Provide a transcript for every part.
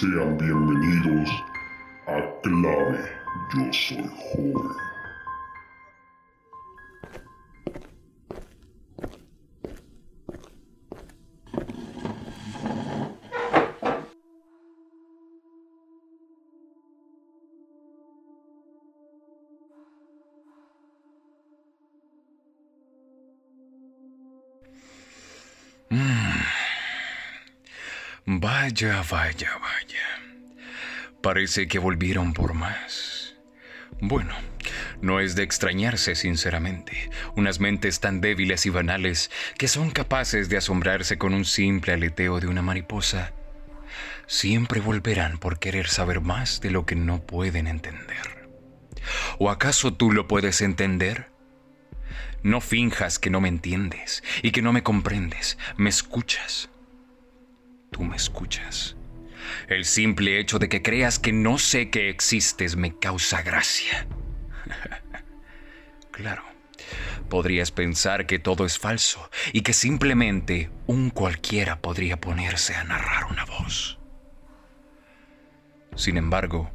Sean bienvenidos a Clave Yo Soy Joven. Vaya, vaya, vaya. Parece que volvieron por más. Bueno, no es de extrañarse, sinceramente, unas mentes tan débiles y banales que son capaces de asombrarse con un simple aleteo de una mariposa, siempre volverán por querer saber más de lo que no pueden entender. ¿O acaso tú lo puedes entender? No finjas que no me entiendes y que no me comprendes, me escuchas. Tú me escuchas. El simple hecho de que creas que no sé que existes me causa gracia. claro, podrías pensar que todo es falso y que simplemente un cualquiera podría ponerse a narrar una voz. Sin embargo,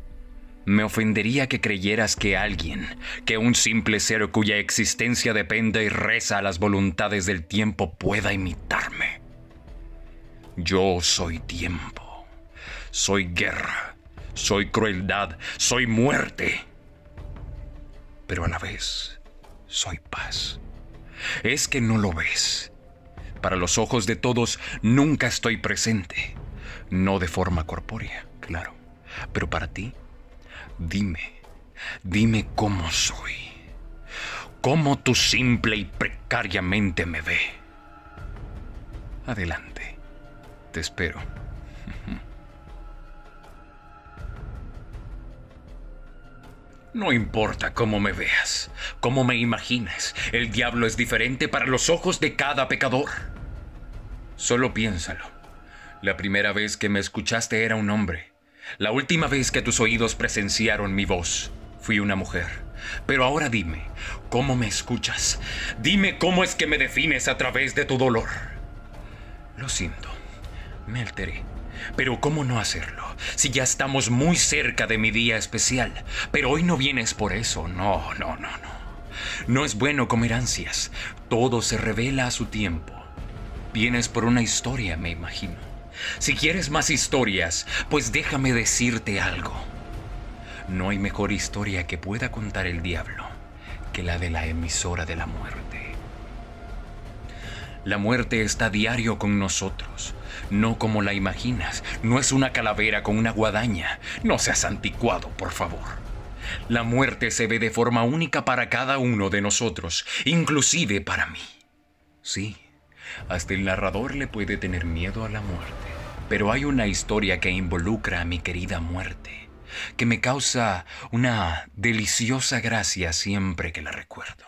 me ofendería que creyeras que alguien, que un simple ser cuya existencia depende y reza a las voluntades del tiempo pueda imitarme. Yo soy tiempo, soy guerra, soy crueldad, soy muerte, pero a la vez soy paz. Es que no lo ves. Para los ojos de todos nunca estoy presente, no de forma corpórea, claro, pero para ti, dime, dime cómo soy, cómo tú simple y precariamente me ve. Adelante. Te espero. No importa cómo me veas, cómo me imagines, el diablo es diferente para los ojos de cada pecador. Solo piénsalo. La primera vez que me escuchaste era un hombre. La última vez que tus oídos presenciaron mi voz, fui una mujer. Pero ahora dime, ¿cómo me escuchas? Dime cómo es que me defines a través de tu dolor. Lo siento. Me alteré. Pero ¿cómo no hacerlo? Si ya estamos muy cerca de mi día especial. Pero hoy no vienes por eso. No, no, no, no. No es bueno comer ansias. Todo se revela a su tiempo. Vienes por una historia, me imagino. Si quieres más historias, pues déjame decirte algo. No hay mejor historia que pueda contar el diablo que la de la emisora de la muerte. La muerte está diario con nosotros no como la imaginas. No es una calavera con una guadaña. No seas anticuado, por favor. La muerte se ve de forma única para cada uno de nosotros, inclusive para mí. Sí, hasta el narrador le puede tener miedo a la muerte. Pero hay una historia que involucra a mi querida muerte, que me causa una deliciosa gracia siempre que la recuerdo.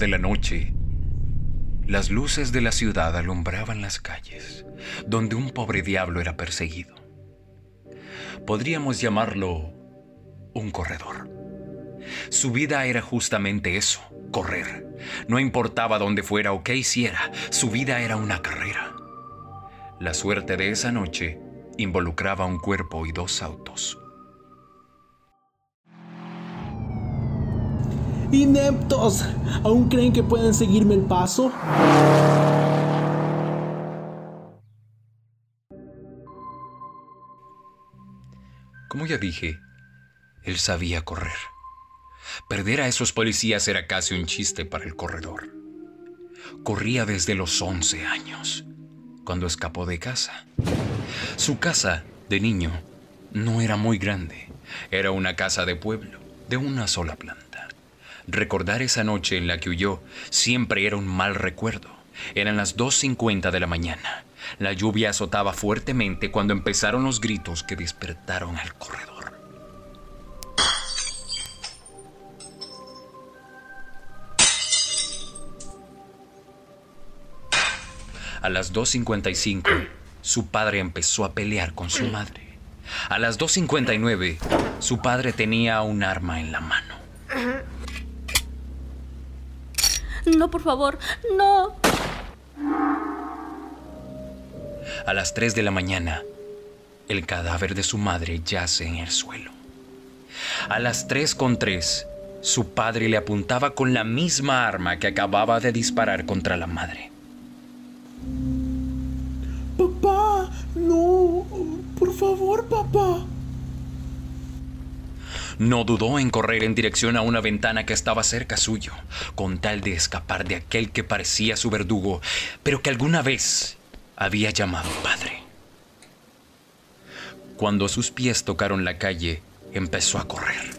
de la noche, las luces de la ciudad alumbraban las calles, donde un pobre diablo era perseguido. Podríamos llamarlo un corredor. Su vida era justamente eso, correr. No importaba dónde fuera o qué hiciera, su vida era una carrera. La suerte de esa noche involucraba un cuerpo y dos autos. ¡Ineptos! ¿Aún creen que pueden seguirme el paso? Como ya dije, él sabía correr. Perder a esos policías era casi un chiste para el corredor. Corría desde los 11 años, cuando escapó de casa. Su casa, de niño, no era muy grande. Era una casa de pueblo, de una sola planta. Recordar esa noche en la que huyó siempre era un mal recuerdo. Eran las 2.50 de la mañana. La lluvia azotaba fuertemente cuando empezaron los gritos que despertaron al corredor. A las 2.55, su padre empezó a pelear con su madre. A las 2.59, su padre tenía un arma en la mano. No, por favor, no. A las 3 de la mañana, el cadáver de su madre yace en el suelo. A las 3.3, su padre le apuntaba con la misma arma que acababa de disparar contra la madre. Papá, no. Por favor, papá. No dudó en correr en dirección a una ventana que estaba cerca suyo, con tal de escapar de aquel que parecía su verdugo, pero que alguna vez había llamado padre. Cuando sus pies tocaron la calle, empezó a correr.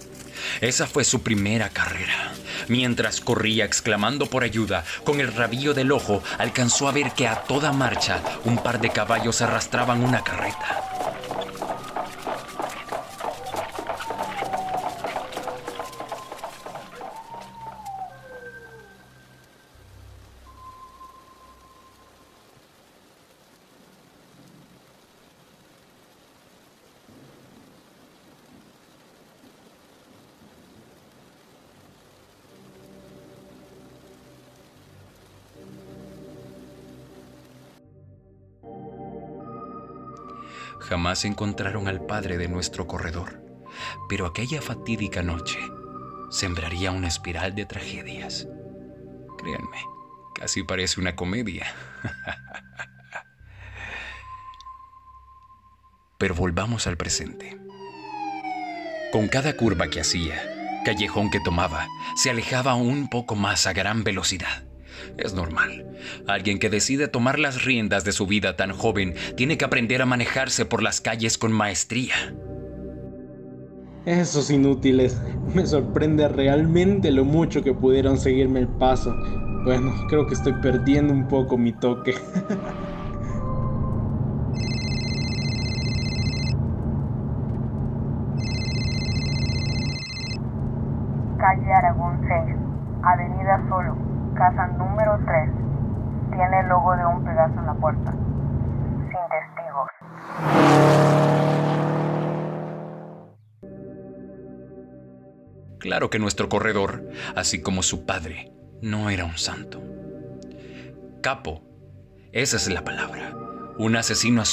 Esa fue su primera carrera. Mientras corría exclamando por ayuda, con el rabillo del ojo alcanzó a ver que a toda marcha un par de caballos arrastraban una carreta. Jamás encontraron al padre de nuestro corredor, pero aquella fatídica noche sembraría una espiral de tragedias. Créanme, casi parece una comedia. Pero volvamos al presente. Con cada curva que hacía, callejón que tomaba, se alejaba un poco más a gran velocidad. Es normal. Alguien que decide tomar las riendas de su vida tan joven tiene que aprender a manejarse por las calles con maestría. Esos inútiles. Me sorprende realmente lo mucho que pudieron seguirme el paso. Bueno, creo que estoy perdiendo un poco mi toque. Calle Aragón 6, Avenida Solo, casa número 3. Tiene el logo de un pedazo en la puerta. Sin testigos. Claro que nuestro corredor, así como su padre, no era un santo. Capo, esa es la palabra. Un asesino a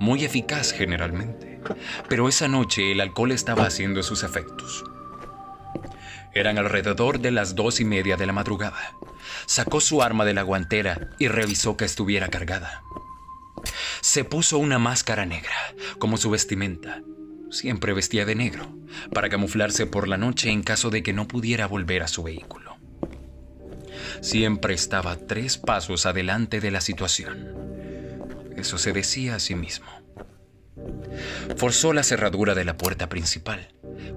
muy eficaz generalmente. Pero esa noche el alcohol estaba haciendo sus efectos. Eran alrededor de las dos y media de la madrugada. Sacó su arma de la guantera y revisó que estuviera cargada. Se puso una máscara negra, como su vestimenta. Siempre vestía de negro, para camuflarse por la noche en caso de que no pudiera volver a su vehículo. Siempre estaba tres pasos adelante de la situación. Eso se decía a sí mismo. Forzó la cerradura de la puerta principal,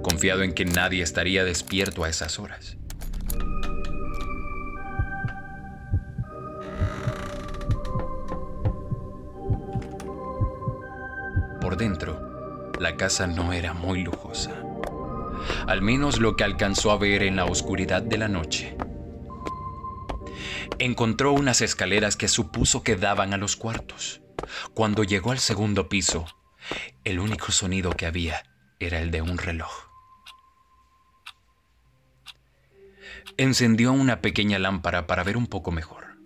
confiado en que nadie estaría despierto a esas horas. Por dentro, la casa no era muy lujosa. Al menos lo que alcanzó a ver en la oscuridad de la noche. Encontró unas escaleras que supuso que daban a los cuartos. Cuando llegó al segundo piso, el único sonido que había era el de un reloj. Encendió una pequeña lámpara para ver un poco mejor.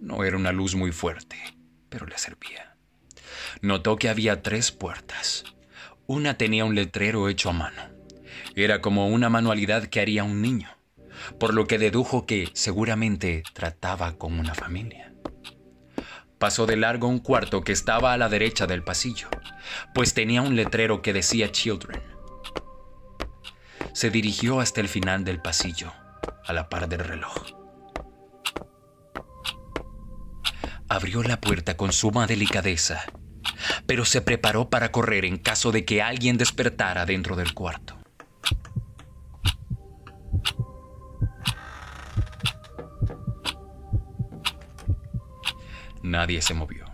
No era una luz muy fuerte, pero le servía. Notó que había tres puertas. Una tenía un letrero hecho a mano. Era como una manualidad que haría un niño, por lo que dedujo que seguramente trataba con una familia. Pasó de largo un cuarto que estaba a la derecha del pasillo, pues tenía un letrero que decía Children. Se dirigió hasta el final del pasillo, a la par del reloj. Abrió la puerta con suma delicadeza, pero se preparó para correr en caso de que alguien despertara dentro del cuarto. Nadie se movió.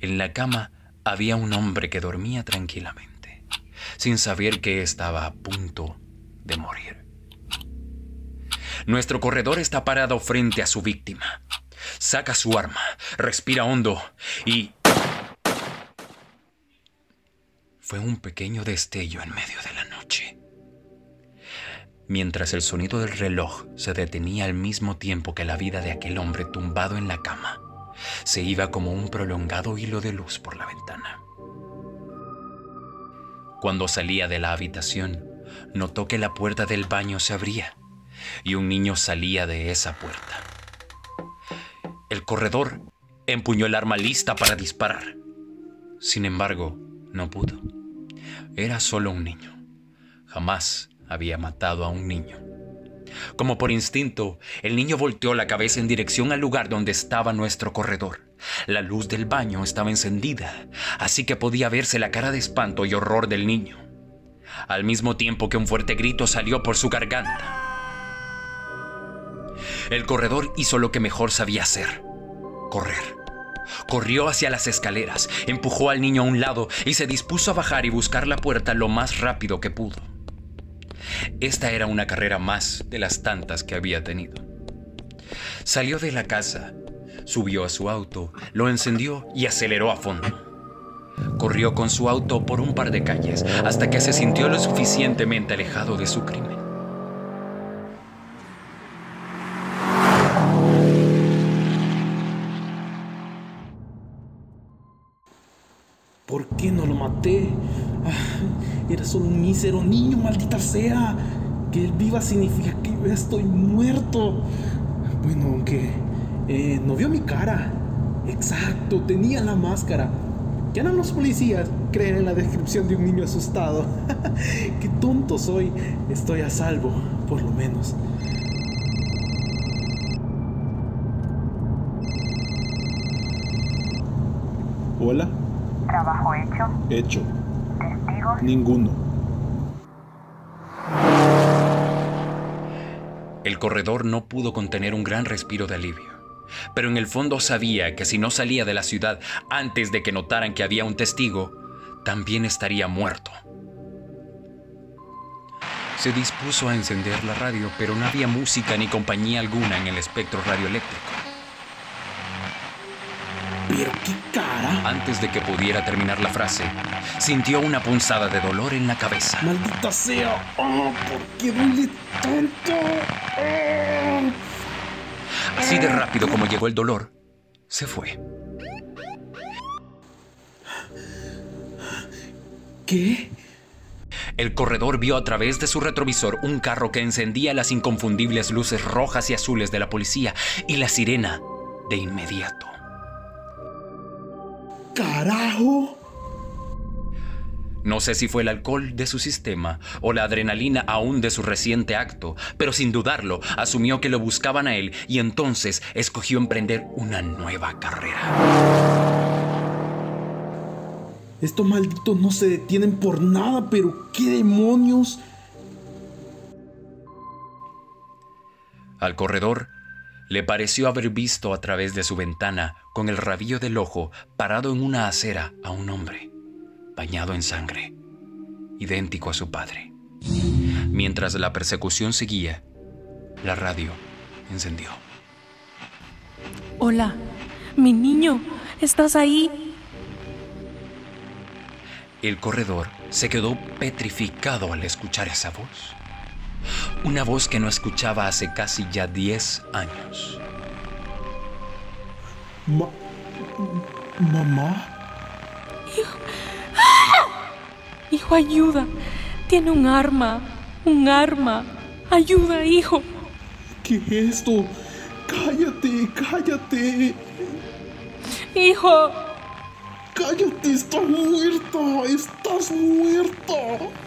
En la cama había un hombre que dormía tranquilamente, sin saber que estaba a punto de morir. Nuestro corredor está parado frente a su víctima. Saca su arma, respira hondo y... Fue un pequeño destello en medio de la noche. Mientras el sonido del reloj se detenía al mismo tiempo que la vida de aquel hombre tumbado en la cama, se iba como un prolongado hilo de luz por la ventana. Cuando salía de la habitación, notó que la puerta del baño se abría y un niño salía de esa puerta. El corredor empuñó el arma lista para disparar. Sin embargo, no pudo. Era solo un niño. Jamás había matado a un niño. Como por instinto, el niño volteó la cabeza en dirección al lugar donde estaba nuestro corredor. La luz del baño estaba encendida, así que podía verse la cara de espanto y horror del niño, al mismo tiempo que un fuerte grito salió por su garganta. El corredor hizo lo que mejor sabía hacer, correr. Corrió hacia las escaleras, empujó al niño a un lado y se dispuso a bajar y buscar la puerta lo más rápido que pudo. Esta era una carrera más de las tantas que había tenido. Salió de la casa, subió a su auto, lo encendió y aceleró a fondo. Corrió con su auto por un par de calles hasta que se sintió lo suficientemente alejado de su crimen. ¿Por qué no lo maté? Solo un mísero niño, maldita sea. Que él viva significa que yo estoy muerto. Bueno, aunque eh, no vio mi cara. Exacto, tenía la máscara. ¿Qué harán los policías? Creer en la descripción de un niño asustado. Qué tonto soy. Estoy a salvo, por lo menos. Hola. ¿Trabajo hecho? Hecho. Ninguno. El corredor no pudo contener un gran respiro de alivio, pero en el fondo sabía que si no salía de la ciudad antes de que notaran que había un testigo, también estaría muerto. Se dispuso a encender la radio, pero no había música ni compañía alguna en el espectro radioeléctrico. ¿Pero qué cara? Antes de que pudiera terminar la frase, sintió una punzada de dolor en la cabeza. ¡Maldita sea! ¡Oh, ¿Por qué duele tanto? ¡Oh! Así de rápido como llegó el dolor, se fue. ¿Qué? El corredor vio a través de su retrovisor un carro que encendía las inconfundibles luces rojas y azules de la policía y la sirena de inmediato. ¡Carajo! No sé si fue el alcohol de su sistema o la adrenalina aún de su reciente acto, pero sin dudarlo asumió que lo buscaban a él y entonces escogió emprender una nueva carrera. Estos malditos no se detienen por nada, pero ¿qué demonios? Al corredor le pareció haber visto a través de su ventana, con el rabillo del ojo, parado en una acera a un hombre, bañado en sangre, idéntico a su padre. Mientras la persecución seguía, la radio encendió. Hola, mi niño, ¿estás ahí? El corredor se quedó petrificado al escuchar esa voz. Una voz que no escuchaba hace casi ya 10 años. Ma- ¿Mamá? Hijo, ayuda. Tiene un arma. Un arma. Ayuda, hijo. ¿Qué es esto? Cállate, cállate. Hijo. Cállate, estás muerta. Estás muerta.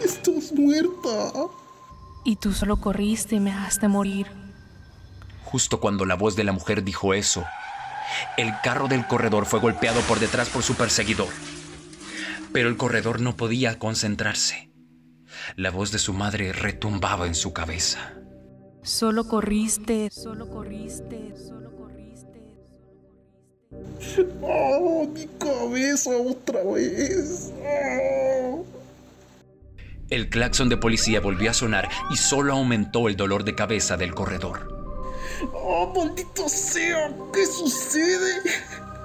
Estás muerta. Y tú solo corriste y me dejaste morir. Justo cuando la voz de la mujer dijo eso, el carro del corredor fue golpeado por detrás por su perseguidor. Pero el corredor no podía concentrarse. La voz de su madre retumbaba en su cabeza. Solo corriste. Solo corriste. Solo corriste. Oh, mi cabeza otra vez. Oh. El claxon de policía volvió a sonar y solo aumentó el dolor de cabeza del corredor. ¡Oh, maldito sea! ¿Qué sucede?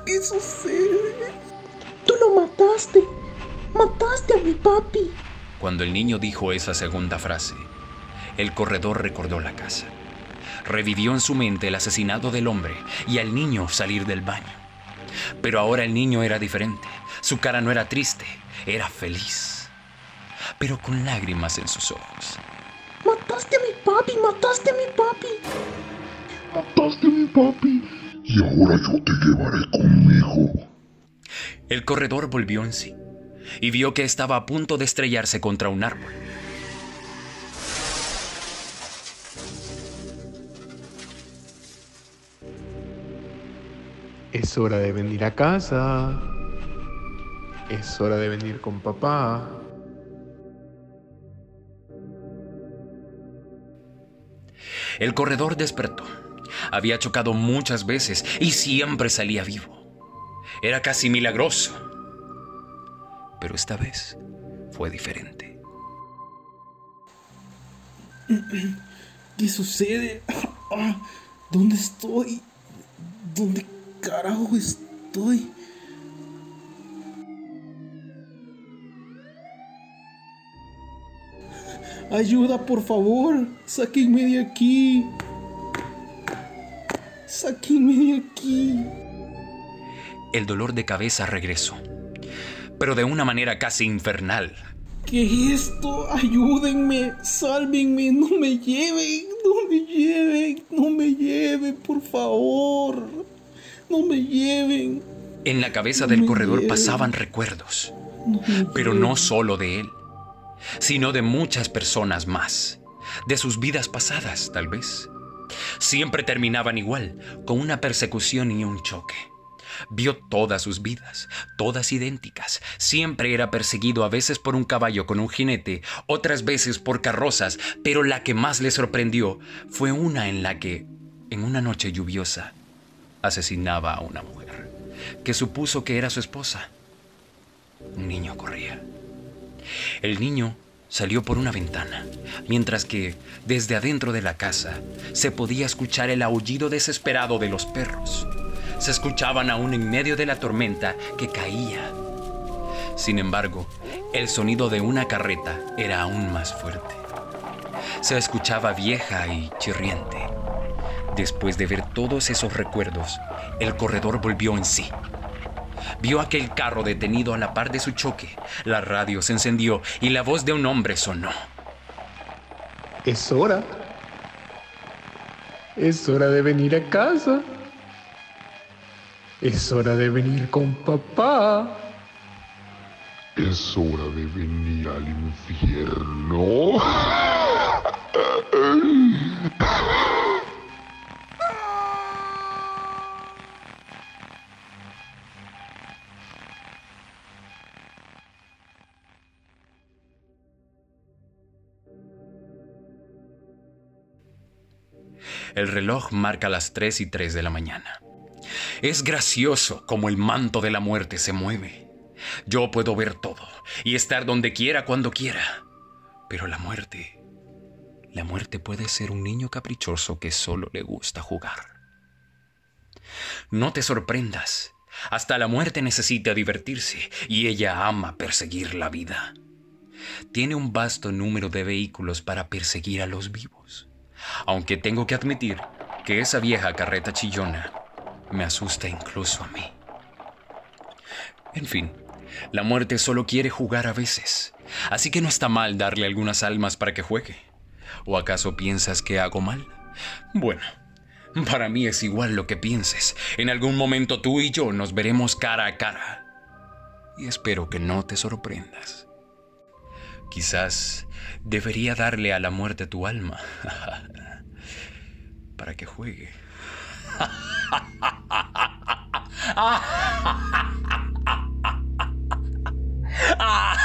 ¿Qué sucede? Tú lo mataste. Mataste a mi papi. Cuando el niño dijo esa segunda frase, el corredor recordó la casa. Revivió en su mente el asesinato del hombre y al niño salir del baño. Pero ahora el niño era diferente. Su cara no era triste, era feliz. Pero con lágrimas en sus ojos. Mataste a mi papi, mataste a mi papi. Mataste a mi papi. Y ahora yo te llevaré conmigo. El corredor volvió en sí y vio que estaba a punto de estrellarse contra un árbol. Es hora de venir a casa. Es hora de venir con papá. El corredor despertó. Había chocado muchas veces y siempre salía vivo. Era casi milagroso. Pero esta vez fue diferente. ¿Qué sucede? Ah, ¿Dónde estoy? ¿Dónde carajo estoy? Ayuda, por favor. Sáquenme de aquí. Sáquenme de aquí. El dolor de cabeza regresó, pero de una manera casi infernal. ¿Qué es esto? Ayúdenme, sálvenme, no me lleven, no me lleven, no me lleven, por favor. No me lleven. En la cabeza No del corredor lleven. pasaban recuerdos, No pero no solo de él, sino de muchas personas más, de sus vidas pasadas, tal vez. Siempre terminaban igual, con una persecución y un choque. Vio todas sus vidas, todas idénticas. Siempre era perseguido a veces por un caballo con un jinete, otras veces por carrozas, pero la que más le sorprendió fue una en la que, en una noche lluviosa, asesinaba a una mujer, que supuso que era su esposa. Un niño corría. El niño salió por una ventana, mientras que desde adentro de la casa se podía escuchar el aullido desesperado de los perros. Se escuchaban aún en medio de la tormenta que caía. Sin embargo, el sonido de una carreta era aún más fuerte. Se escuchaba vieja y chirriante. Después de ver todos esos recuerdos, el corredor volvió en sí. Vio aquel carro detenido a la par de su choque. La radio se encendió y la voz de un hombre sonó. Es hora. Es hora de venir a casa. Es hora de venir con papá. Es hora de venir al infierno. El reloj marca las 3 y 3 de la mañana. Es gracioso como el manto de la muerte se mueve. Yo puedo ver todo y estar donde quiera cuando quiera. Pero la muerte... La muerte puede ser un niño caprichoso que solo le gusta jugar. No te sorprendas. Hasta la muerte necesita divertirse y ella ama perseguir la vida. Tiene un vasto número de vehículos para perseguir a los vivos. Aunque tengo que admitir que esa vieja carreta chillona me asusta incluso a mí. En fin, la muerte solo quiere jugar a veces, así que no está mal darle algunas almas para que juegue. ¿O acaso piensas que hago mal? Bueno, para mí es igual lo que pienses. En algún momento tú y yo nos veremos cara a cara. Y espero que no te sorprendas. Quizás debería darle a la muerte tu alma para que juegue.